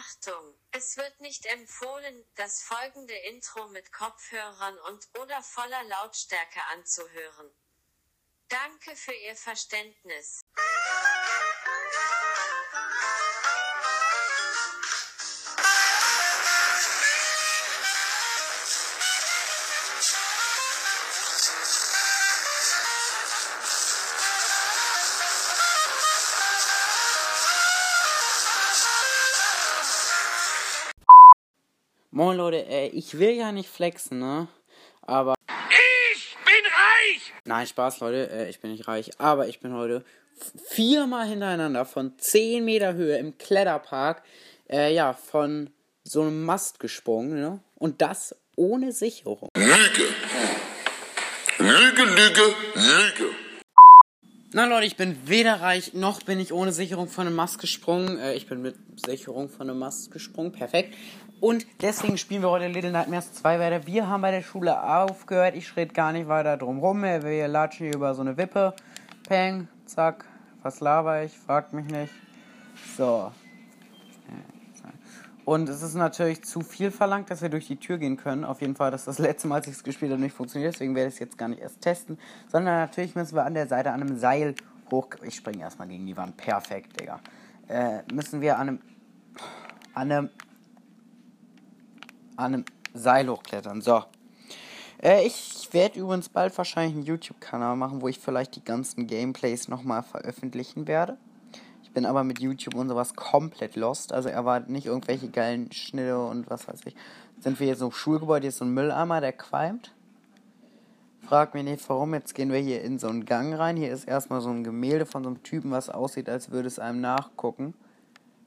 Achtung, es wird nicht empfohlen, das folgende Intro mit Kopfhörern und oder voller Lautstärke anzuhören. Danke für Ihr Verständnis. Moin Leute, äh, ich will ja nicht flexen, ne? Aber. Ich bin reich! Nein, Spaß, Leute, äh, ich bin nicht reich. Aber ich bin heute viermal hintereinander von 10 Meter Höhe im Kletterpark, äh, ja, von so einem Mast gesprungen, ne? Und das ohne Sicherung. Lüge! Lüge, Lüge, Lüge! Na Leute, ich bin weder reich, noch bin ich ohne Sicherung von einem Mast gesprungen. Äh, ich bin mit Sicherung von einem Mast gesprungen, perfekt. Und deswegen spielen wir heute Little Nightmares 2 weiter. Wir haben bei der Schule aufgehört. Ich rede gar nicht weiter drum rum. Wir latschen hier über so eine Wippe. Peng, zack. Was laber ich? Fragt mich nicht. So. Und es ist natürlich zu viel verlangt, dass wir durch die Tür gehen können. Auf jeden Fall, dass das letzte Mal, als ich es gespielt habe, nicht funktioniert. Deswegen werde ich es jetzt gar nicht erst testen. Sondern natürlich müssen wir an der Seite an einem Seil hoch. Ich springe erstmal gegen die Wand. Perfekt, Digga. Äh, müssen wir an einem. An einem an einem Seil hochklettern. So. Äh, ich werde übrigens bald wahrscheinlich einen YouTube-Kanal machen, wo ich vielleicht die ganzen Gameplays nochmal veröffentlichen werde. Ich bin aber mit YouTube und sowas komplett lost. Also erwartet nicht irgendwelche geilen Schnitte und was weiß ich. Sind wir jetzt im Schulgebäude, hier ist so ein Mülleimer, der qualmt. Frag mich nicht warum. Jetzt gehen wir hier in so einen Gang rein. Hier ist erstmal so ein Gemälde von so einem Typen, was aussieht, als würde es einem nachgucken.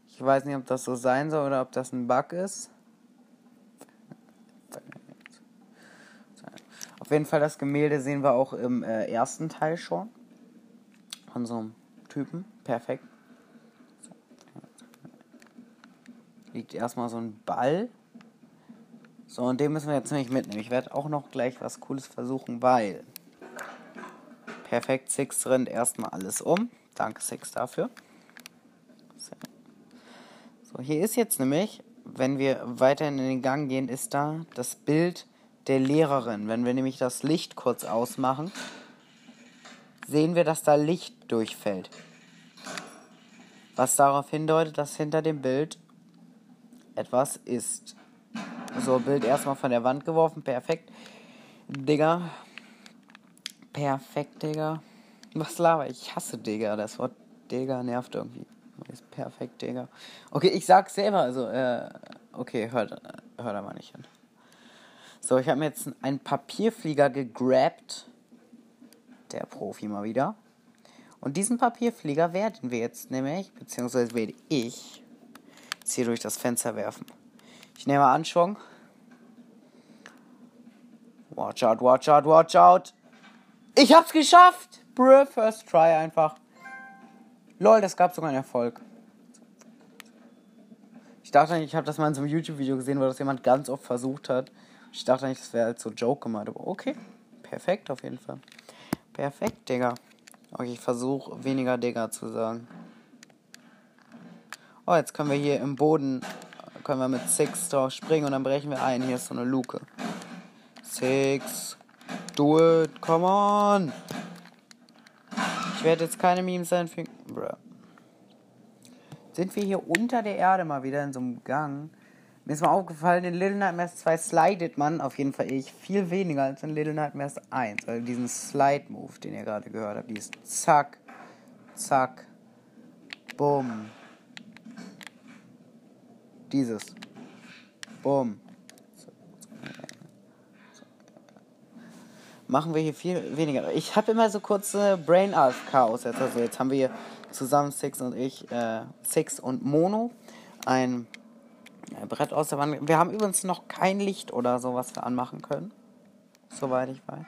Ich weiß nicht, ob das so sein soll oder ob das ein Bug ist. Auf jeden Fall das Gemälde sehen wir auch im äh, ersten Teil schon. Von so einem Typen. Perfekt. Liegt erstmal so ein Ball. So, und den müssen wir jetzt nämlich mitnehmen. Ich werde auch noch gleich was Cooles versuchen, weil. Perfekt, Six rennt erstmal alles um. Danke, Six, dafür. So, hier ist jetzt nämlich, wenn wir weiterhin in den Gang gehen, ist da das Bild der Lehrerin. Wenn wir nämlich das Licht kurz ausmachen, sehen wir, dass da Licht durchfällt. Was darauf hindeutet, dass hinter dem Bild etwas ist. So, Bild erstmal von der Wand geworfen. Perfekt. Digga. Perfekt, Digga. Was laber ich? Ich hasse Digga. Das Wort Digga nervt irgendwie. Ist perfekt, Digga. Okay, ich sag's selber. Also, äh, okay, hört, hört mal nicht hin. So, ich habe mir jetzt einen Papierflieger gegrabt. Der Profi mal wieder. Und diesen Papierflieger werden wir jetzt nämlich, beziehungsweise werde ich jetzt hier durch das Fenster werfen. Ich nehme Anschwung. Watch out, watch out, watch out. Ich hab's geschafft! Bruh, first try einfach. Lol, das gab sogar einen Erfolg. Ich dachte ich habe das mal in so einem YouTube-Video gesehen, wo das jemand ganz oft versucht hat. Ich dachte eigentlich, das wäre halt so Joke gemeint, aber okay. Perfekt auf jeden Fall. Perfekt, Digga. Okay, ich versuche weniger Digga zu sagen. Oh, jetzt können wir hier im Boden, können wir mit Six drauf springen und dann brechen wir ein. Hier ist so eine Luke. Six, do it, come on. Ich werde jetzt keine Memes einfügen. Bruh. Sind wir hier unter der Erde mal wieder in so einem Gang? Mir ist mal aufgefallen, in Little Nightmares 2 slidet man, auf jeden Fall ich, viel weniger als in Little Nightmares 1. Also diesen Slide-Move, den ihr gerade gehört habt. Dieses Zack, Zack, Bumm. Dieses. Bumm. Machen wir hier viel weniger. Ich habe immer so kurze Brain Chaos jetzt. Also jetzt haben wir hier zusammen Six und ich, äh, Six und Mono, ein Brett aus der Wand. Wir haben übrigens noch kein Licht oder so, was wir anmachen können. Soweit ich weiß.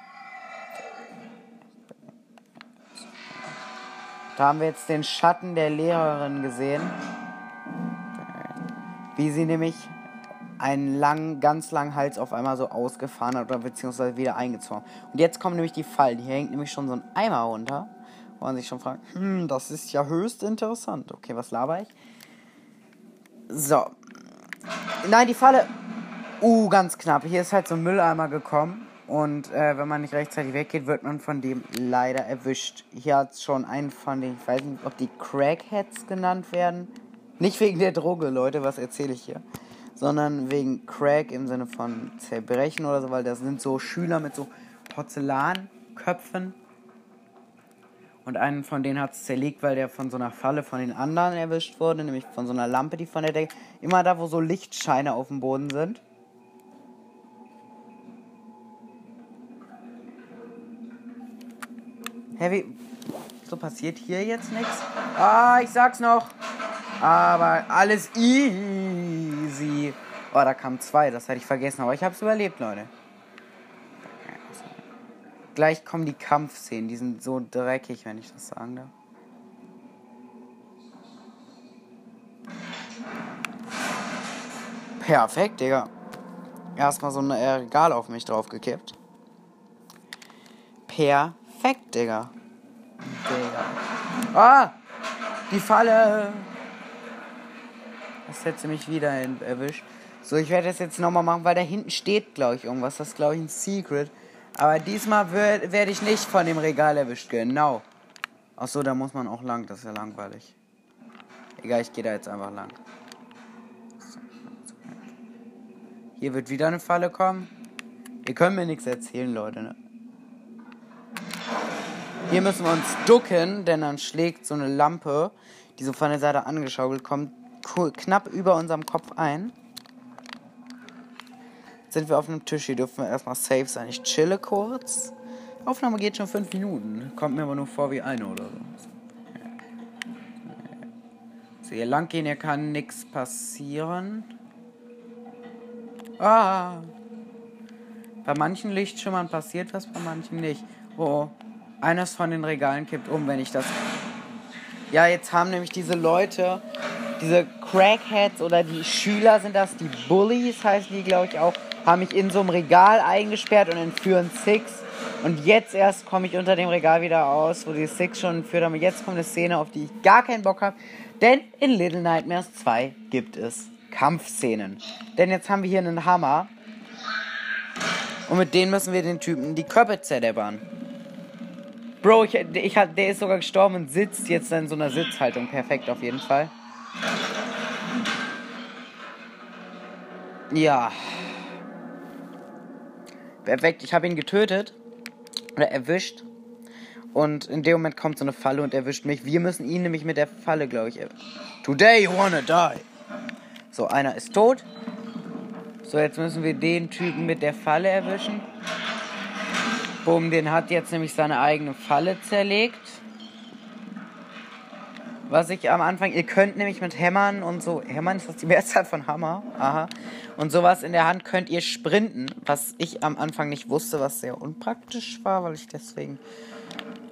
Da haben wir jetzt den Schatten der Lehrerin gesehen. Wie sie nämlich einen langen, ganz langen Hals auf einmal so ausgefahren hat oder beziehungsweise wieder eingezogen. Und jetzt kommen nämlich die Fallen. Hier hängt nämlich schon so ein Eimer runter. Wo man sich schon fragt, hm, das ist ja höchst interessant. Okay, was laber ich? So, Nein, die Falle. Uh, ganz knapp. Hier ist halt so ein Mülleimer gekommen. Und äh, wenn man nicht rechtzeitig weggeht, wird man von dem leider erwischt. Hier hat es schon einen von den, ich weiß nicht, ob die Crackheads genannt werden. Nicht wegen der Droge, Leute, was erzähle ich hier. Sondern wegen Crack im Sinne von Zerbrechen oder so, weil das sind so Schüler mit so Porzellanköpfen. Und einen von denen hat es zerlegt, weil der von so einer Falle von den anderen erwischt wurde, nämlich von so einer Lampe, die von der Decke. Immer da, wo so Lichtscheine auf dem Boden sind. Wie. So passiert hier jetzt nichts? Ah, ich sag's noch. Aber alles easy. Oh, da kamen zwei, das hatte ich vergessen. Aber ich hab's überlebt, Leute. Gleich kommen die Kampfszenen, die sind so dreckig, wenn ich das sagen darf. Perfekt, Digga. Erstmal so ein Regal auf mich draufgekippt. Perfekt, Digga. Digga. Ah! Die Falle! Das hätte mich wieder erwischt. So, ich werde das jetzt nochmal machen, weil da hinten steht, glaube ich, irgendwas. Das ist, glaube ich, ein Secret. Aber diesmal werde ich nicht von dem Regal erwischt. Genau. Achso, da muss man auch lang. Das ist ja langweilig. Egal, ich gehe da jetzt einfach lang. Hier wird wieder eine Falle kommen. Ihr könnt mir nichts erzählen, Leute. Ne? Hier müssen wir uns ducken, denn dann schlägt so eine Lampe, die so von der Seite angeschaukelt kommt, knapp über unserem Kopf ein sind wir auf einem Tisch. Hier dürfen wir erstmal safe sein. Ich chille kurz. Aufnahme geht schon fünf Minuten. Kommt mir aber nur vor wie eine oder so. So, hier lang gehen, hier kann nichts passieren. Ah! Bei manchen Lichtschimmern passiert was, bei manchen nicht. Oh, eines von den Regalen kippt um, wenn ich das. Ja, jetzt haben nämlich diese Leute, diese Crackheads oder die Schüler sind das, die Bullies heißen die, glaube ich, auch, haben mich in so einem Regal eingesperrt und entführen Six. Und jetzt erst komme ich unter dem Regal wieder aus, wo die Six schon entführt haben. Jetzt kommt eine Szene, auf die ich gar keinen Bock habe. Denn in Little Nightmares 2 gibt es Kampfszenen. Denn jetzt haben wir hier einen Hammer. Und mit denen müssen wir den Typen die Köpfe zerdeppern. Bro, ich, ich, der ist sogar gestorben und sitzt jetzt in so einer Sitzhaltung. Perfekt auf jeden Fall. Ja. Perfekt, ich habe ihn getötet. Oder erwischt. Und in dem Moment kommt so eine Falle und erwischt mich. Wir müssen ihn nämlich mit der Falle, glaube ich. Today you wanna die. So, einer ist tot. So, jetzt müssen wir den Typen mit der Falle erwischen. Boom, den hat jetzt nämlich seine eigene Falle zerlegt. Was ich am Anfang, ihr könnt nämlich mit Hämmern und so, Hämmern ist das die Mehrzahl von Hammer, aha, und sowas in der Hand könnt ihr sprinten, was ich am Anfang nicht wusste, was sehr unpraktisch war, weil ich deswegen,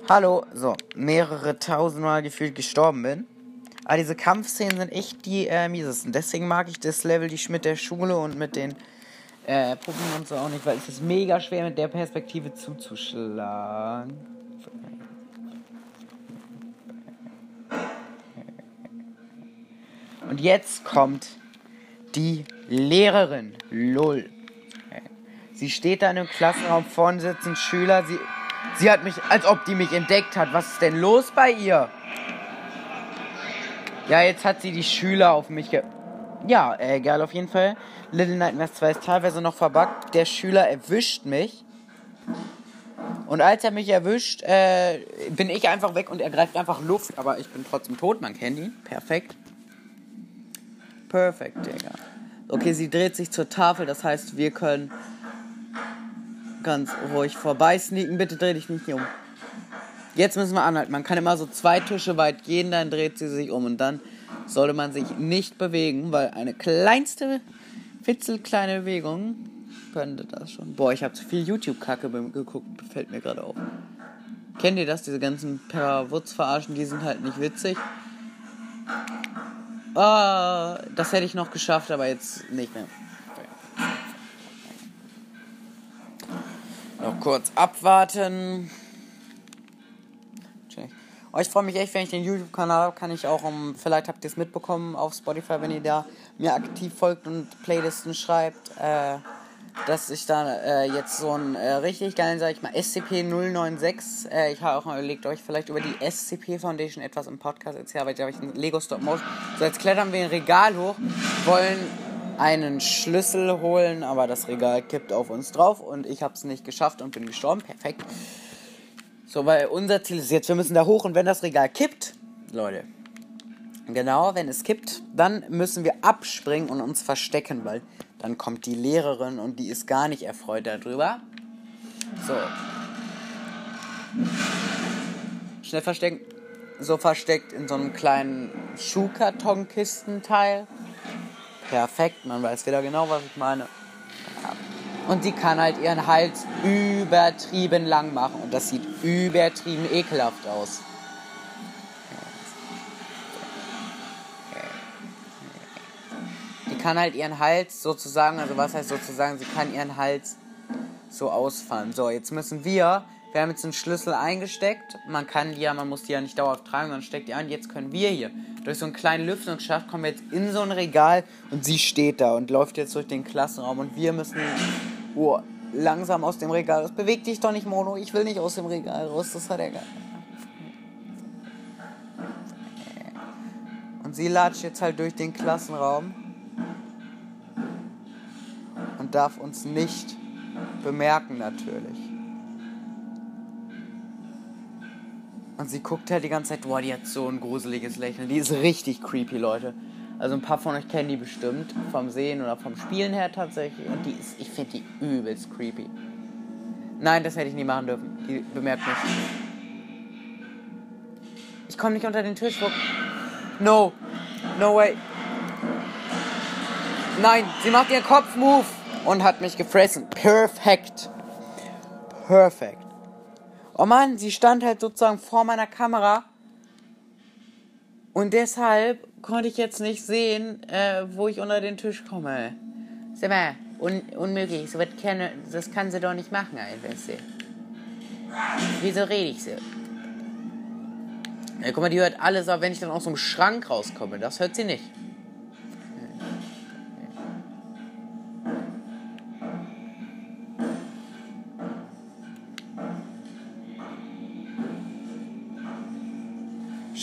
hallo, so, mehrere tausendmal gefühlt gestorben bin. Aber diese Kampfszenen sind echt die äh, miesesten. Deswegen mag ich das Level die mit der Schule und mit den äh, Puppen und so auch nicht, weil es ist mega schwer mit der Perspektive zuzuschlagen. Und jetzt kommt die Lehrerin. Lull. Sie steht da in einem Klassenraum, vorne sitzen Schüler. Sie, sie hat mich, als ob die mich entdeckt hat. Was ist denn los bei ihr? Ja, jetzt hat sie die Schüler auf mich ge... Ja, egal auf jeden Fall. Little Nightmares 2 ist teilweise noch verbuggt. Der Schüler erwischt mich. Und als er mich erwischt, äh, bin ich einfach weg und er greift einfach Luft. Aber ich bin trotzdem tot, man kennt. Perfekt. Perfekt, Digga. Okay, sie dreht sich zur Tafel, das heißt, wir können ganz ruhig vorbei sneaken. Bitte dreh dich nicht um. Jetzt müssen wir anhalten. Man kann immer so zwei Tische weit gehen, dann dreht sie sich um und dann sollte man sich nicht bewegen, weil eine kleinste, fitzelkleine Bewegung könnte das schon. Boah, ich habe zu viel YouTube-Kacke geguckt, fällt mir gerade auf. Kennt ihr das? Diese ganzen Per-Wutz-Verarschen, die sind halt nicht witzig. Oh, das hätte ich noch geschafft, aber jetzt nicht mehr. Noch kurz abwarten. Oh, ich freue mich echt, wenn ich den YouTube-Kanal habe, kann ich auch um, vielleicht habt ihr es mitbekommen auf Spotify, wenn ihr da mir aktiv folgt und Playlisten schreibt, äh, dass ich da äh, jetzt so einen äh, richtig geilen, sag ich mal, SCP-096, äh, ich habe auch mal überlegt, euch vielleicht über die SCP Foundation etwas im Podcast erzählen, weil da habe ich einen Lego Stop Motion. So, jetzt klettern wir ein Regal hoch, wollen einen Schlüssel holen, aber das Regal kippt auf uns drauf und ich habe es nicht geschafft und bin gestorben. Perfekt. So, weil unser Ziel ist jetzt, wir müssen da hoch und wenn das Regal kippt, Leute, genau, wenn es kippt, dann müssen wir abspringen und uns verstecken, weil dann kommt die Lehrerin und die ist gar nicht erfreut darüber. So. Schnell verstecken. So versteckt in so einem kleinen Schuhkartonkistenteil. Perfekt, man weiß wieder genau, was ich meine. Und die kann halt ihren Hals übertrieben lang machen. Und das sieht übertrieben ekelhaft aus. Kann halt ihren Hals sozusagen, also was heißt sozusagen, sie kann ihren Hals so ausfallen. So, jetzt müssen wir, wir haben jetzt einen Schlüssel eingesteckt. Man kann die ja, man muss die ja nicht dauerhaft tragen, sondern steckt die ein. Jetzt können wir hier durch so einen kleinen Lüftungsschacht kommen wir jetzt in so ein Regal und sie steht da und läuft jetzt durch den Klassenraum und wir müssen oh, langsam aus dem Regal raus. Beweg dich doch nicht, Mono. Ich will nicht aus dem Regal raus. Das hat er gar Und sie latscht jetzt halt durch den Klassenraum darf uns nicht bemerken natürlich. Und sie guckt halt die ganze Zeit, boah, die hat so ein gruseliges Lächeln. Die ist richtig creepy, Leute. Also ein paar von euch kennen die bestimmt vom Sehen oder vom Spielen her tatsächlich. Und die ist, ich finde die übelst creepy. Nein, das hätte ich nie machen dürfen. Die bemerkt mich. Ich komme nicht unter den Tisch. Wo... No. No way. Nein, sie macht ihren Kopfmove und hat mich gefressen. Perfekt. Perfekt. Oh Mann, sie stand halt sozusagen vor meiner Kamera. Und deshalb konnte ich jetzt nicht sehen, äh, wo ich unter den Tisch komme. Sag mal, un unmöglich. So kann, das kann sie doch nicht machen, einfach. Wieso rede ich so? Ja, guck mal, die hört alles, aber wenn ich dann aus so einem Schrank rauskomme, das hört sie nicht.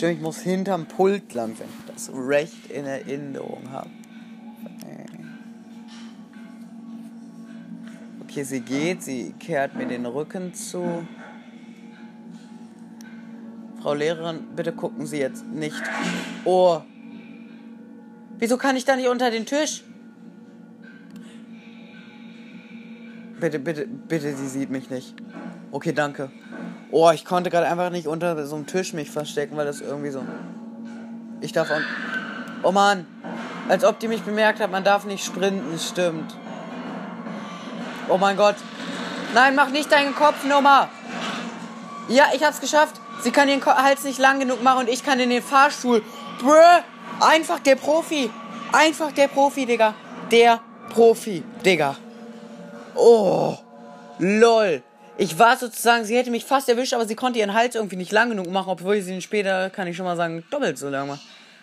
Stimmt, ich muss hinterm Pult lang, wenn ich das recht in Erinnerung habe. Okay, sie geht, sie kehrt mir den Rücken zu. Frau Lehrerin, bitte gucken Sie jetzt nicht. Oh. Wieso kann ich da nicht unter den Tisch? Bitte, bitte, bitte, sie sieht mich nicht. Okay, danke. Oh, ich konnte gerade einfach nicht unter so einem Tisch mich verstecken, weil das irgendwie so. Ich darf auch. Oh Mann! Als ob die mich bemerkt hat, man darf nicht sprinten, stimmt. Oh mein Gott. Nein, mach nicht deinen Kopf Nummer. Ja, ich hab's geschafft. Sie kann ihren Hals nicht lang genug machen und ich kann in den Fahrstuhl. Brr! Einfach der Profi. Einfach der Profi, Digga. Der Profi, Digga. Oh. Lol. Ich war sozusagen, sie hätte mich fast erwischt, aber sie konnte ihren Hals irgendwie nicht lang genug machen, obwohl sie ihn später, kann ich schon mal sagen, doppelt so lang mache.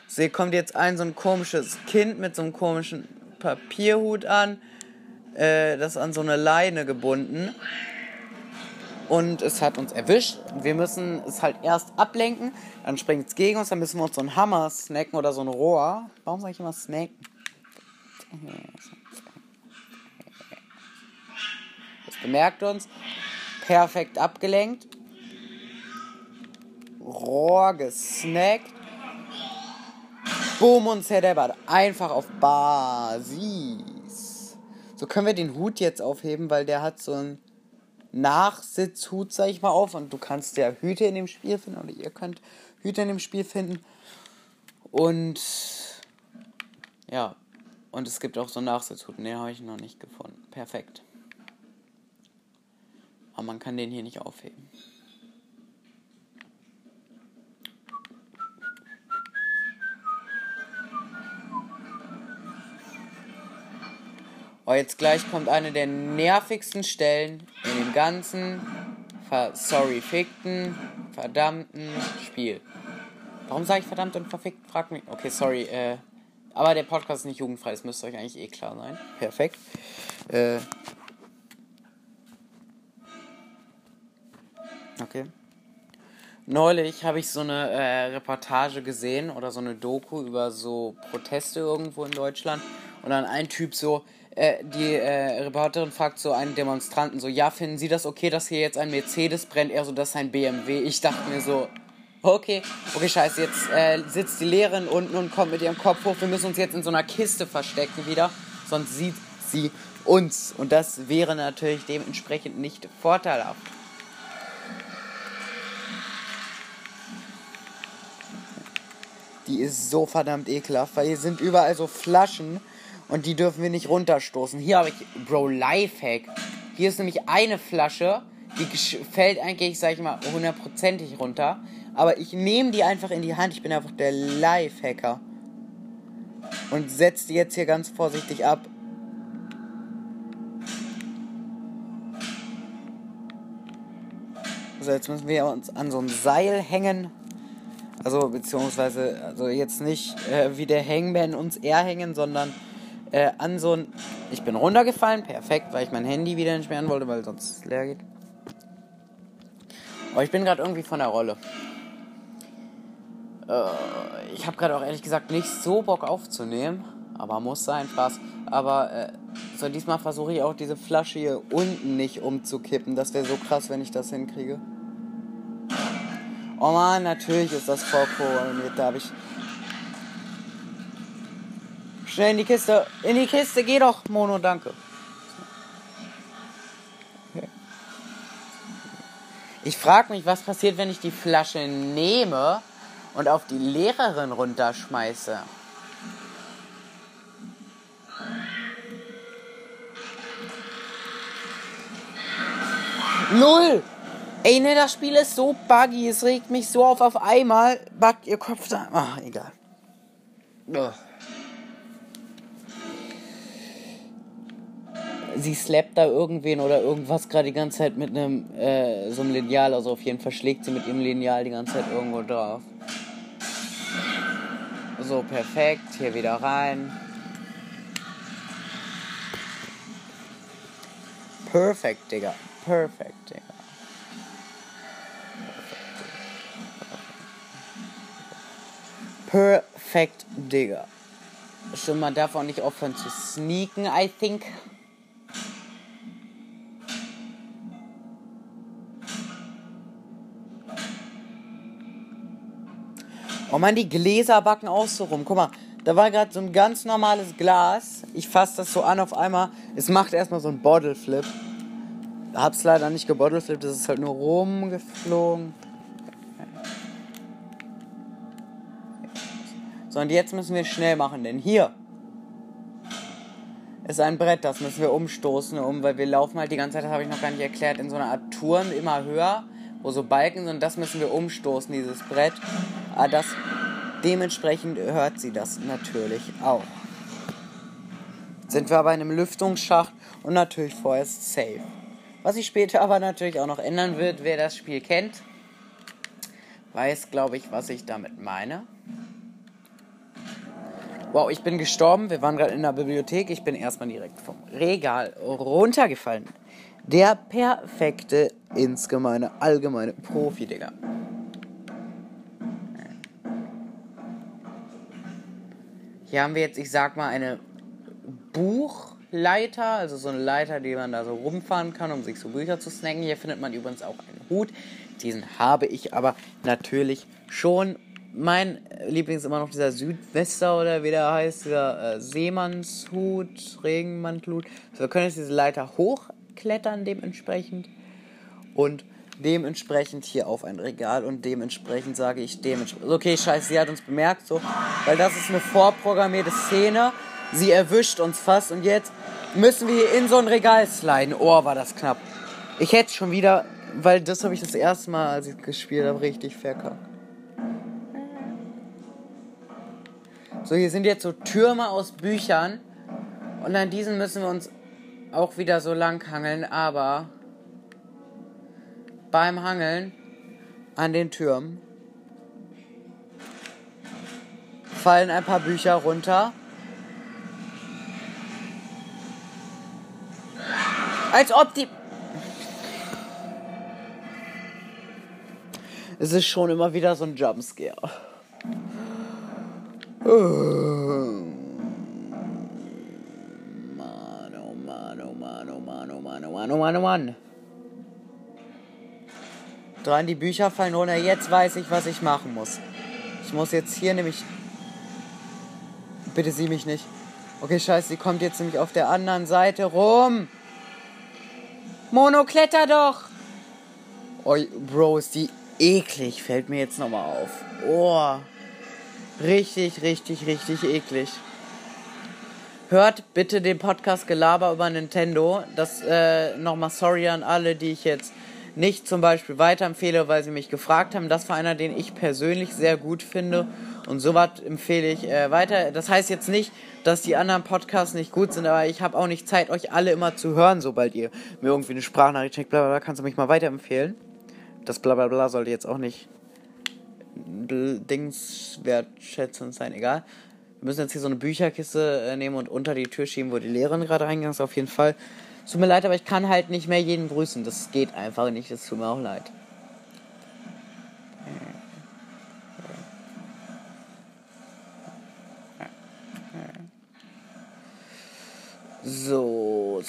Sie kommt jetzt ein so ein komisches Kind mit so einem komischen Papierhut an, äh, das an so eine Leine gebunden. Und es hat uns erwischt. Wir müssen es halt erst ablenken, dann springt es gegen uns, dann müssen wir uns so einen Hammer snacken oder so ein Rohr. Warum sage ich immer snacken? Das bemerkt uns perfekt abgelenkt. Rohr gesnackt. Boom und zerdeppert. Einfach auf Basis. So können wir den Hut jetzt aufheben, weil der hat so einen Nachsitzhut, sag ich mal, auf. Und du kannst ja Hüte in dem Spiel finden. Oder ihr könnt Hüte in dem Spiel finden. Und ja. Und es gibt auch so Nachsitzhut. Ne, habe ich noch nicht gefunden. Perfekt. Aber man kann den hier nicht aufheben. Oh, jetzt gleich kommt eine der nervigsten Stellen in dem ganzen, sorry, fickten, verdammten Spiel. Warum sage ich verdammt und verfickt? Frag mich. Okay, sorry. Äh, aber der Podcast ist nicht jugendfrei, das müsste euch eigentlich eh klar sein. Perfekt. Äh, okay. Neulich habe ich so eine äh, Reportage gesehen oder so eine Doku über so Proteste irgendwo in Deutschland. Und dann ein Typ so, äh, die äh, Reporterin fragt so einen Demonstranten so, ja, finden Sie das okay, dass hier jetzt ein Mercedes brennt? Er so, das ist ein BMW. Ich dachte mir so, okay, okay, scheiße, jetzt äh, sitzt die Lehrerin unten und kommt mit ihrem Kopf hoch. Wir müssen uns jetzt in so einer Kiste verstecken wieder, sonst sieht sie uns. Und das wäre natürlich dementsprechend nicht vorteilhaft. Die ist so verdammt ekelhaft, weil hier sind überall so Flaschen und die dürfen wir nicht runterstoßen. Hier habe ich, Bro, Lifehack. Hier ist nämlich eine Flasche, die fällt eigentlich, sag ich mal, hundertprozentig runter. Aber ich nehme die einfach in die Hand. Ich bin einfach der Lifehacker. Und setze die jetzt hier ganz vorsichtig ab. So, jetzt müssen wir uns an so ein Seil hängen. Also, beziehungsweise, also jetzt nicht äh, wie der Hangman uns eher hängen, sondern äh, an so ein. Ich bin runtergefallen, perfekt, weil ich mein Handy wieder entsperren wollte, weil sonst leer geht. Aber ich bin gerade irgendwie von der Rolle. Äh, ich habe gerade auch ehrlich gesagt nicht so Bock aufzunehmen. Aber muss sein, Spaß. Aber äh, so diesmal versuche ich auch diese Flasche hier unten nicht umzukippen. Das wäre so krass, wenn ich das hinkriege. Oh man, natürlich ist das vorprogrammiert. Da habe ich Schnell in die Kiste. In die Kiste, geh doch, Mono, danke. Ich frage mich, was passiert, wenn ich die Flasche nehme und auf die Lehrerin runterschmeiße. Null! Ey, ne, das Spiel ist so buggy, es regt mich so auf. Auf einmal backt ihr Kopf da. Ach, egal. Ugh. sie slappt da irgendwen oder irgendwas gerade die ganze Zeit mit einem äh, so einem Lineal. Also auf jeden Fall schlägt sie mit ihrem Lineal die ganze Zeit irgendwo drauf. So, perfekt. Hier wieder rein. Perfekt, Digga. Perfekt, Digga. Perfekt, Digga. Schon mal darf auch nicht aufhören zu sneaken, I think. Oh man, die Gläser backen auch so rum. Guck mal, da war gerade so ein ganz normales Glas. Ich fasse das so an auf einmal. Es macht erstmal so einen Bottle Flip. Hab's leider nicht gebottleflippt, das ist halt nur rumgeflogen. So, und jetzt müssen wir schnell machen, denn hier ist ein Brett, das müssen wir umstoßen, um, weil wir laufen halt die ganze Zeit, das habe ich noch gar nicht erklärt, in so einer Art Turm immer höher, wo so Balken sind, und das müssen wir umstoßen, dieses Brett. Aber ah, das, dementsprechend hört sie das natürlich auch. Sind wir aber in einem Lüftungsschacht und natürlich vorerst safe. Was sich später aber natürlich auch noch ändern wird, wer das Spiel kennt, weiß, glaube ich, was ich damit meine. Wow, ich bin gestorben. Wir waren gerade in der Bibliothek. Ich bin erstmal direkt vom Regal runtergefallen. Der perfekte, insgemeine, allgemeine Profi, Digga. Hier haben wir jetzt, ich sag mal, eine Buchleiter, also so eine Leiter, die man da so rumfahren kann, um sich so Bücher zu snacken. Hier findet man übrigens auch einen Hut. Diesen habe ich aber natürlich schon. Mein Liebling ist immer noch dieser Südwester oder wie der heißt, dieser äh, Seemannshut, Regenmantelhut. Also wir können jetzt diese Leiter hochklettern dementsprechend. Und dementsprechend hier auf ein Regal und dementsprechend sage ich dementsprechend. Okay, scheiße, sie hat uns bemerkt, so, weil das ist eine vorprogrammierte Szene. Sie erwischt uns fast und jetzt müssen wir hier in so ein Regal sliden. Oh, war das knapp. Ich hätte schon wieder, weil das habe ich das erste Mal, als ich gespielt habe, richtig verkackt. So, hier sind jetzt so Türme aus Büchern und an diesen müssen wir uns auch wieder so lang hangeln, aber beim Hangeln an den Türmen fallen ein paar Bücher runter. Als ob die. Es ist schon immer wieder so ein Jumpscare. Mann, oh Mann, oh Mann, oh Mann, oh Mann, oh Mann, oh Mann, oh Mann. Dran, die Bücher fallen runter. Jetzt weiß ich, was ich machen muss. Ich muss jetzt hier nämlich. Bitte sieh mich nicht. Okay, scheiße, sie kommt jetzt nämlich auf der anderen Seite rum. Mono, kletter doch! Oh, Bro, ist die eklig. Fällt mir jetzt nochmal auf. Oh. Richtig, richtig, richtig eklig. Hört bitte den Podcast Gelaber über Nintendo. Das äh, nochmal sorry an alle, die ich jetzt nicht zum Beispiel weiterempfehle, weil sie mich gefragt haben. Das war einer, den ich persönlich sehr gut finde. Und sowas empfehle ich äh, weiter. Das heißt jetzt nicht, dass die anderen Podcasts nicht gut sind, aber ich habe auch nicht Zeit, euch alle immer zu hören, sobald ihr mir irgendwie eine Sprachnachricht schickt, bla bla bla, kannst du mich mal weiterempfehlen. Das bla bla bla sollte jetzt auch nicht Dings wertschätzend sein, egal. Wir müssen jetzt hier so eine Bücherkiste äh, nehmen und unter die Tür schieben, wo die Lehrerin gerade reingegangen ist, auf jeden Fall. Es tut mir leid, aber ich kann halt nicht mehr jeden grüßen. Das geht einfach nicht. Es tut mir auch leid. So.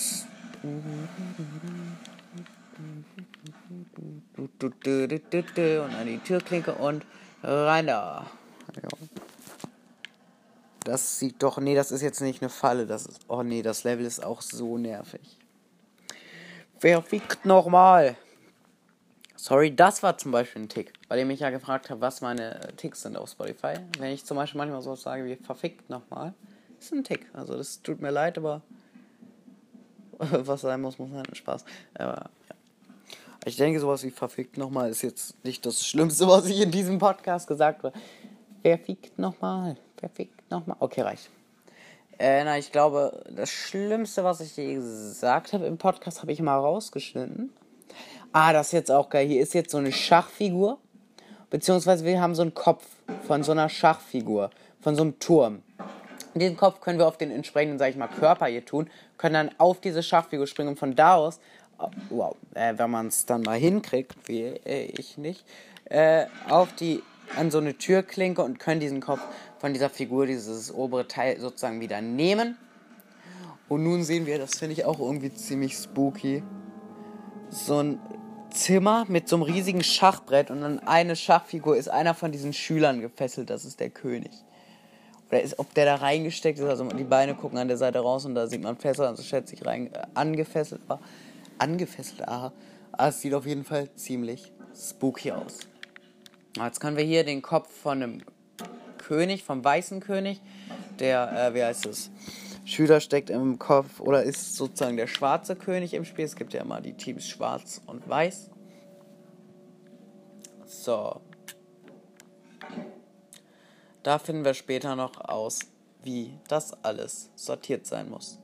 Und an die Türklinke und rein da. Das sieht doch. Nee, das ist jetzt nicht eine Falle. Das ist. Oh nee, das Level ist auch so nervig. Wer fickt nochmal? Sorry, das war zum Beispiel ein Tick, weil ihr mich ja gefragt habt, was meine Ticks sind auf Spotify. Wenn ich zum Beispiel manchmal so sage wie verfickt nochmal, ist ein Tick. Also das tut mir leid, aber was sein muss, muss sein. Spaß. Aber ja. Ich denke, sowas wie verfickt nochmal ist jetzt nicht das Schlimmste, was ich in diesem Podcast gesagt habe. Wer fickt nochmal? Wer fickt nochmal? Okay, reicht. Äh, na, ich glaube, das Schlimmste, was ich je gesagt habe im Podcast, habe ich mal rausgeschnitten. Ah, das ist jetzt auch geil. Hier ist jetzt so eine Schachfigur. Beziehungsweise wir haben so einen Kopf von so einer Schachfigur. Von so einem Turm. Den Kopf können wir auf den entsprechenden, sag ich mal, Körper hier tun. Können dann auf diese Schachfigur springen und von da aus, wow, äh, wenn man es dann mal hinkriegt, wie äh, ich nicht, äh, auf die an so eine Türklinke und können diesen Kopf von dieser Figur, dieses obere Teil sozusagen wieder nehmen. Und nun sehen wir, das finde ich auch irgendwie ziemlich spooky, so ein Zimmer mit so einem riesigen Schachbrett und an eine Schachfigur ist einer von diesen Schülern gefesselt, das ist der König. Oder ist, ob der da reingesteckt ist, also die Beine gucken an der Seite raus und da sieht man fest, also schätze ich rein, äh, angefesselt war. Angefesselt, aha. Aber es sieht auf jeden Fall ziemlich spooky aus. Jetzt können wir hier den Kopf von einem König, vom weißen König, der, äh, wie heißt es, Schüler steckt im Kopf oder ist sozusagen der schwarze König im Spiel. Es gibt ja immer die Teams schwarz und weiß. So. Da finden wir später noch aus, wie das alles sortiert sein muss.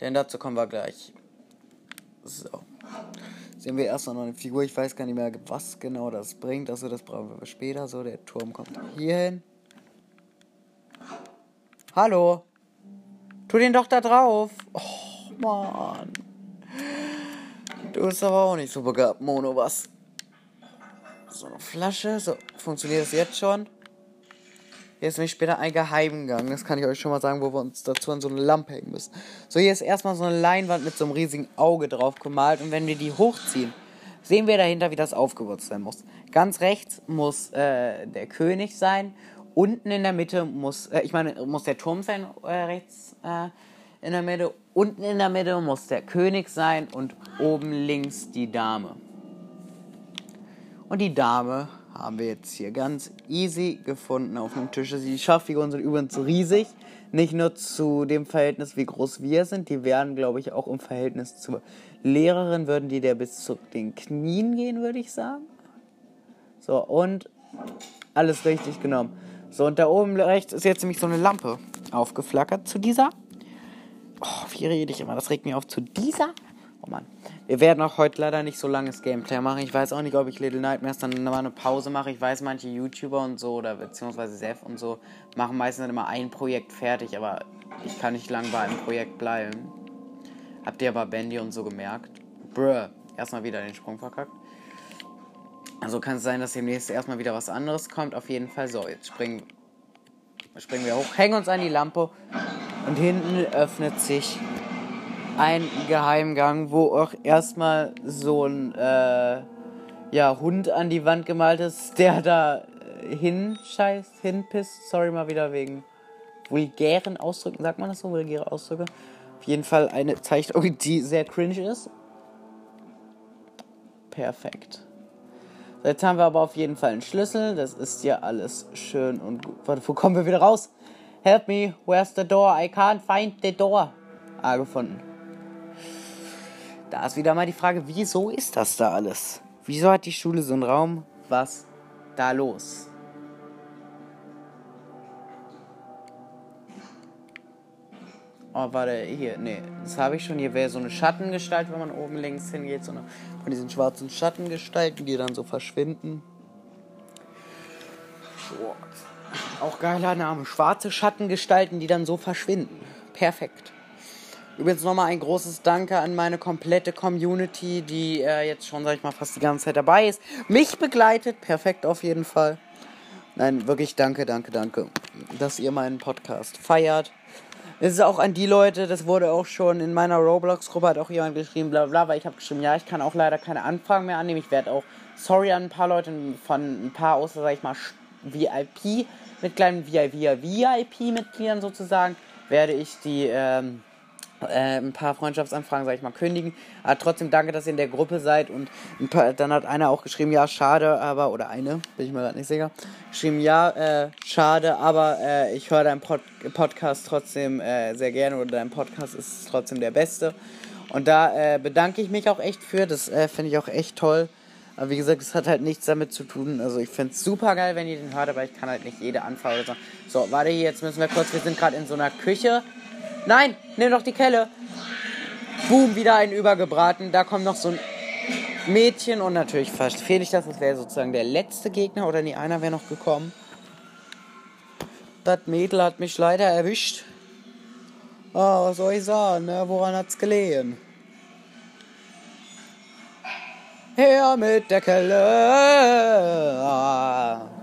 Denn dazu kommen wir gleich. So. Sehen wir erst noch eine Figur. Ich weiß gar nicht mehr, was genau das bringt. Also das brauchen wir später. So, der Turm kommt hier hin. Hallo. Tu den doch da drauf. Oh, Mann. Du bist aber auch nicht so begabt, Mono, was? So eine Flasche. So, funktioniert das jetzt schon? Hier ist nämlich später ein Geheimgang. Das kann ich euch schon mal sagen, wo wir uns dazu an so eine Lampe hängen müssen. So, hier ist erstmal so eine Leinwand mit so einem riesigen Auge drauf gemalt. Und wenn wir die hochziehen, sehen wir dahinter, wie das aufgewürzt sein muss. Ganz rechts muss äh, der König sein Unten in der Mitte muss, äh, ich meine, muss der Turm sein, äh, rechts äh, in der Mitte. Unten in der Mitte muss der König sein und oben links die Dame. Und die Dame haben wir jetzt hier ganz easy gefunden auf dem Tisch. Die Schachfiguren sind übrigens riesig. Nicht nur zu dem Verhältnis, wie groß wir sind. Die werden, glaube ich, auch im Verhältnis zur Lehrerin, würden die der bis zu den Knien gehen, würde ich sagen. So, und alles richtig genommen. So, und da oben rechts ist jetzt nämlich so eine Lampe aufgeflackert zu dieser. Oh, wie rede ich immer? Das regt mich auf. Zu dieser. Mann. Wir werden auch heute leider nicht so langes Gameplay machen. Ich weiß auch nicht, ob ich Little Nightmares dann mal eine Pause mache. Ich weiß, manche YouTuber und so, oder beziehungsweise Seth und so, machen meistens dann immer ein Projekt fertig, aber ich kann nicht lang bei einem Projekt bleiben. Habt ihr aber Bandy und so gemerkt? Bruh, erstmal wieder den Sprung verkackt. Also kann es sein, dass demnächst erstmal wieder was anderes kommt. Auf jeden Fall. So, jetzt springen, springen wir hoch, hängen uns an die Lampe und hinten öffnet sich ein Geheimgang, wo auch erstmal so ein äh, ja, Hund an die Wand gemalt ist, der da hinscheißt, hinpisst. Sorry mal wieder wegen vulgären Ausdrücken. Sagt man das so, vulgäre Ausdrücke? Auf jeden Fall eine Zeichnung, die sehr cringe ist. Perfekt. Jetzt haben wir aber auf jeden Fall einen Schlüssel. Das ist ja alles schön und gut. Warte, wo kommen wir wieder raus? Help me, where's the door? I can't find the door. Ah, gefunden. Da ist wieder mal die Frage, wieso ist das da alles? Wieso hat die Schule so einen Raum? Was da los? Oh, warte, hier, nee, das habe ich schon. Hier wäre so eine Schattengestalt, wenn man oben links hingeht. So eine von diesen schwarzen Schattengestalten, die dann so verschwinden. So. Auch geiler Name. Schwarze Schattengestalten, die dann so verschwinden. Perfekt. Übrigens nochmal ein großes Danke an meine komplette Community, die äh, jetzt schon, sag ich mal, fast die ganze Zeit dabei ist. Mich begleitet. Perfekt auf jeden Fall. Nein, wirklich danke, danke, danke, dass ihr meinen Podcast feiert. Es ist auch an die Leute, das wurde auch schon in meiner Roblox-Gruppe, hat auch jemand geschrieben, bla bla, weil ich habe geschrieben, ja, ich kann auch leider keine Anfragen mehr annehmen. Ich werde auch, sorry an ein paar Leute, von ein paar außer, sag ich mal, VIP, mit kleinen VIP-Mitgliedern sozusagen, werde ich die, ähm, äh, ein paar Freundschaftsanfragen, sag ich mal, kündigen. Aber trotzdem danke, dass ihr in der Gruppe seid. Und paar, dann hat einer auch geschrieben, ja, schade, aber, oder eine, bin ich mir gerade nicht sicher, geschrieben, ja, äh, schade, aber äh, ich höre deinen Pod Podcast trotzdem äh, sehr gerne oder dein Podcast ist trotzdem der beste. Und da äh, bedanke ich mich auch echt für, das äh, finde ich auch echt toll. Aber wie gesagt, es hat halt nichts damit zu tun. Also ich finde es super geil, wenn ihr den hört, aber ich kann halt nicht jede Anfrage oder so. So, warte hier, jetzt müssen wir kurz, wir sind gerade in so einer Küche. Nein, nimm doch die Kelle. Boom, wieder einen übergebraten. Da kommt noch so ein Mädchen und natürlich verfehle ich das. Das wäre sozusagen der letzte Gegner oder nie einer wäre noch gekommen. Das Mädel hat mich leider erwischt. Oh, was soll ich sagen, ne? Woran hat's gelegen? Her mit der Kelle. Ah.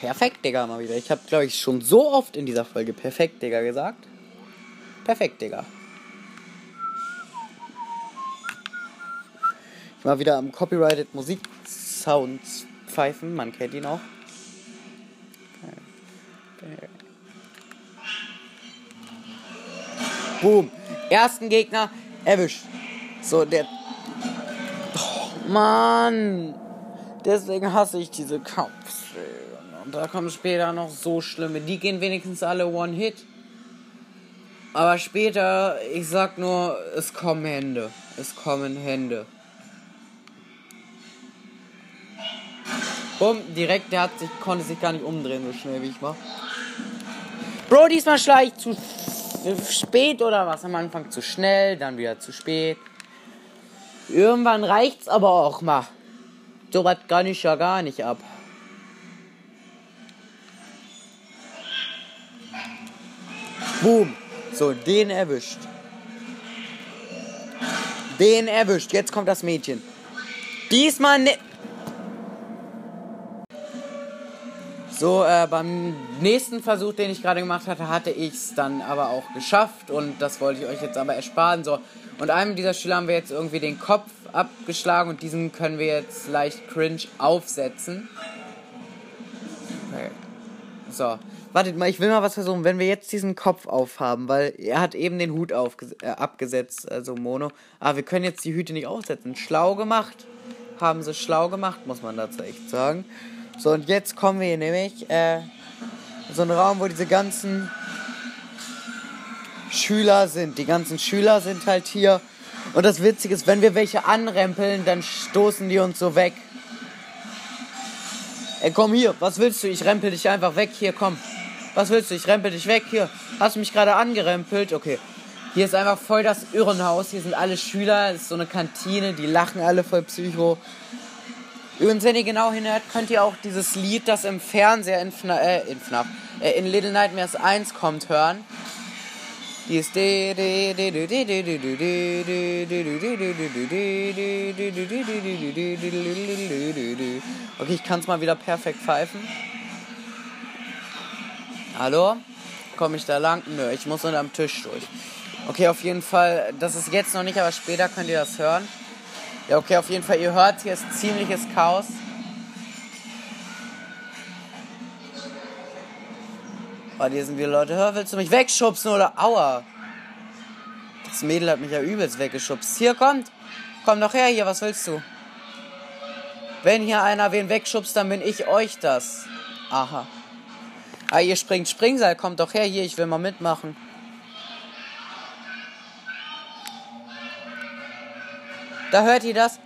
Perfekt, Digga, mal wieder. Ich habe, glaube ich, schon so oft in dieser Folge perfekt, Digga, gesagt. Perfekt, Digga. Ich war wieder am Copyrighted Musik Sounds pfeifen, man kennt ihn auch. Boom. Ersten Gegner erwischt. So, der. Oh, Mann. Deswegen hasse ich diese Kampfszenen. Und da kommen später noch so schlimme. Die gehen wenigstens alle One-Hit. Aber später, ich sag nur, es kommen Hände. Es kommen Hände. Bumm, direkt, der hat sich, konnte sich gar nicht umdrehen, so schnell wie ich war. Bro, diesmal schlage ich zu spät oder was? Am Anfang zu schnell, dann wieder zu spät. Irgendwann reicht's aber auch mal. So was kann ich ja gar nicht ab. Boom. So, den erwischt. Den erwischt. Jetzt kommt das Mädchen. Diesmal ne. So, äh, beim nächsten Versuch, den ich gerade gemacht hatte, hatte ich es dann aber auch geschafft und das wollte ich euch jetzt aber ersparen. So, und einem dieser Schüler haben wir jetzt irgendwie den Kopf abgeschlagen und diesen können wir jetzt leicht cringe aufsetzen. Okay. So, Wartet mal, ich will mal was versuchen. Wenn wir jetzt diesen Kopf aufhaben, weil er hat eben den Hut äh, abgesetzt, also Mono. Aber wir können jetzt die Hüte nicht aufsetzen. Schlau gemacht. Haben sie schlau gemacht, muss man dazu echt sagen. So, und jetzt kommen wir hier nämlich äh, so einen Raum, wo diese ganzen Schüler sind. Die ganzen Schüler sind halt hier. Und das Witzige ist, wenn wir welche anrempeln, dann stoßen die uns so weg. Ey, komm hier, was willst du? Ich rempel dich einfach weg. Hier, komm. Was willst du? Ich rempel dich weg. Hier. Hast du mich gerade angerempelt? Okay. Hier ist einfach voll das Irrenhaus. Hier sind alle Schüler. Es ist so eine Kantine. Die lachen alle voll Psycho. Übrigens, wenn ihr genau hinhört, könnt ihr auch dieses Lied, das im Fernseher in, FNAF, äh, in, FNAF, äh, in Little Nightmares 1 kommt, hören. Die ist. Okay, ich kann es mal wieder perfekt pfeifen. Hallo? Komme ich da lang? Nö, ich muss unterm Tisch durch. Okay, auf jeden Fall, das ist jetzt noch nicht, aber später könnt ihr das hören. Ja, okay, auf jeden Fall, ihr hört, hier ist ziemliches Chaos. Oh, hier sind wir Leute. Hör, willst du mich wegschubsen oder? Aua. Das Mädel hat mich ja übelst weggeschubst. Hier, kommt. Komm doch her hier, was willst du? Wenn hier einer wen wegschubst, dann bin ich euch das. Aha. Ah, ihr springt Springseil, kommt doch her hier, ich will mal mitmachen. Da hört ihr das?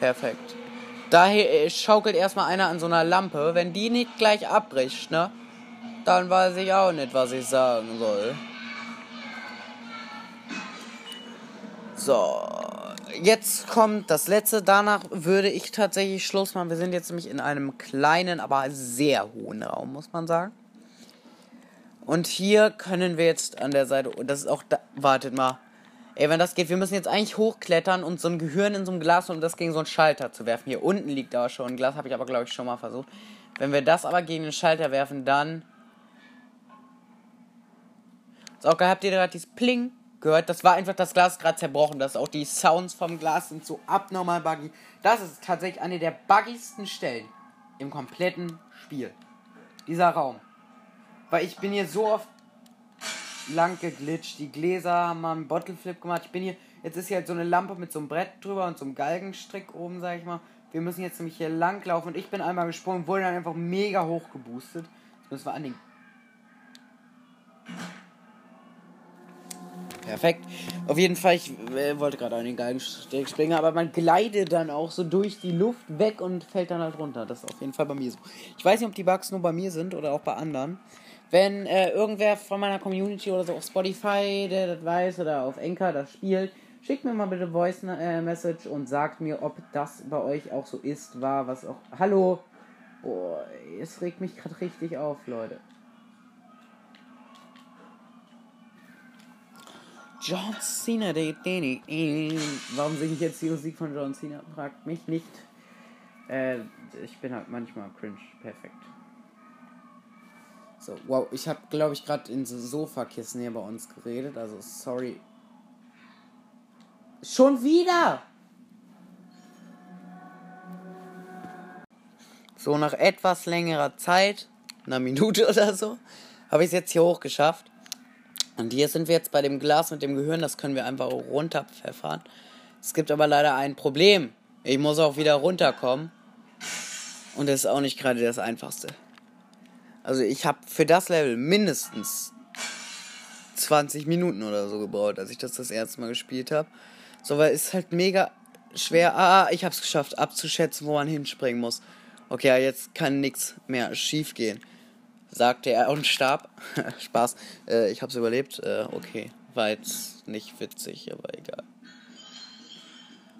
Perfekt. Da schaukelt erstmal einer an so einer Lampe. Wenn die nicht gleich abbricht, ne? Dann weiß ich auch nicht, was ich sagen soll. So. Jetzt kommt das letzte. Danach würde ich tatsächlich Schluss machen. Wir sind jetzt nämlich in einem kleinen, aber sehr hohen Raum, muss man sagen. Und hier können wir jetzt an der Seite. Und das ist auch da. Wartet mal. Ey, wenn das geht, wir müssen jetzt eigentlich hochklettern und so ein Gehirn in so einem Glas und das gegen so einen Schalter zu werfen. Hier unten liegt aber schon ein Glas, habe ich aber glaube ich schon mal versucht. Wenn wir das aber gegen den Schalter werfen, dann. So, okay, habt ihr gerade dieses Pling gehört? Das war einfach das Glas gerade zerbrochen. Das auch die Sounds vom Glas sind so abnormal buggy. Das ist tatsächlich eine der buggigsten Stellen im kompletten Spiel. Dieser Raum. Weil ich bin hier so oft lang geglitscht. Die Gläser haben mal einen Bottleflip gemacht. Ich bin hier, jetzt ist hier halt so eine Lampe mit so einem Brett drüber und so einem Galgenstrick oben, sag ich mal. Wir müssen jetzt nämlich hier lang laufen und ich bin einmal gesprungen, wurde dann einfach mega hoch geboostet. Müssen wir an den. Perfekt. Auf jeden Fall, ich äh, wollte gerade an den Galgenstrick springen, aber man gleitet dann auch so durch die Luft weg und fällt dann halt runter. Das ist auf jeden Fall bei mir so. Ich weiß nicht, ob die Bugs nur bei mir sind oder auch bei anderen. Wenn äh, irgendwer von meiner Community oder so auf Spotify, der das weiß, oder auf Enker das spielt, schickt mir mal bitte Voice äh, Message und sagt mir, ob das bei euch auch so ist, war, was auch. Hallo! Oh, es regt mich gerade richtig auf, Leute. John Cena, warum singe ich jetzt die Musik von John Cena? Fragt mich nicht. Äh, ich bin halt manchmal cringe. Perfekt. So, wow, ich habe, glaube ich, gerade in so Sofakissen hier bei uns geredet. Also, sorry. Schon wieder! So, nach etwas längerer Zeit, einer Minute oder so, habe ich es jetzt hier hochgeschafft. Und hier sind wir jetzt bei dem Glas mit dem Gehirn. Das können wir einfach runterpfeffern. Es gibt aber leider ein Problem. Ich muss auch wieder runterkommen. Und das ist auch nicht gerade das Einfachste. Also ich habe für das Level mindestens 20 Minuten oder so gebraucht, als ich das das erste Mal gespielt habe. So, weil es halt mega schwer. Ah, ich habe es geschafft, abzuschätzen, wo man hinspringen muss. Okay, jetzt kann nichts mehr schief gehen, sagte er und starb. Spaß. Äh, ich habe es überlebt. Äh, okay, war jetzt nicht witzig, aber egal.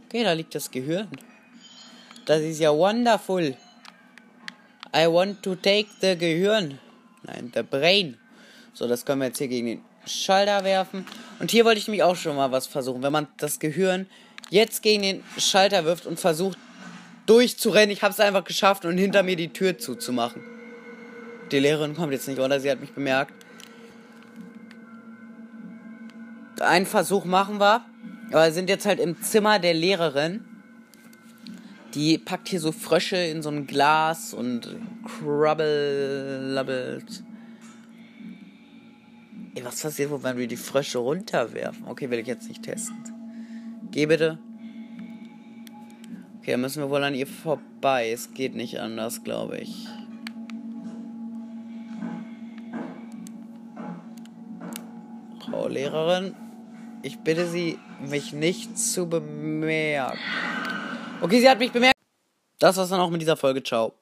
Okay, da liegt das Gehirn. Das ist ja wonderful. I want to take the Gehirn. Nein, the Brain. So, das können wir jetzt hier gegen den Schalter werfen. Und hier wollte ich nämlich auch schon mal was versuchen. Wenn man das Gehirn jetzt gegen den Schalter wirft und versucht durchzurennen, ich habe es einfach geschafft und hinter mir die Tür zuzumachen. Die Lehrerin kommt jetzt nicht, oder? Sie hat mich bemerkt. Einen Versuch machen wir. Aber wir sind jetzt halt im Zimmer der Lehrerin. Die packt hier so Frösche in so ein Glas und crubbelt. Ey, was passiert, wenn wir die Frösche runterwerfen? Okay, will ich jetzt nicht testen. Geh bitte. Okay, dann müssen wir wohl an ihr vorbei. Es geht nicht anders, glaube ich. Frau Lehrerin, ich bitte Sie, mich nicht zu bemerken. Okay, sie hat mich bemerkt. Das war's dann auch mit dieser Folge. Ciao.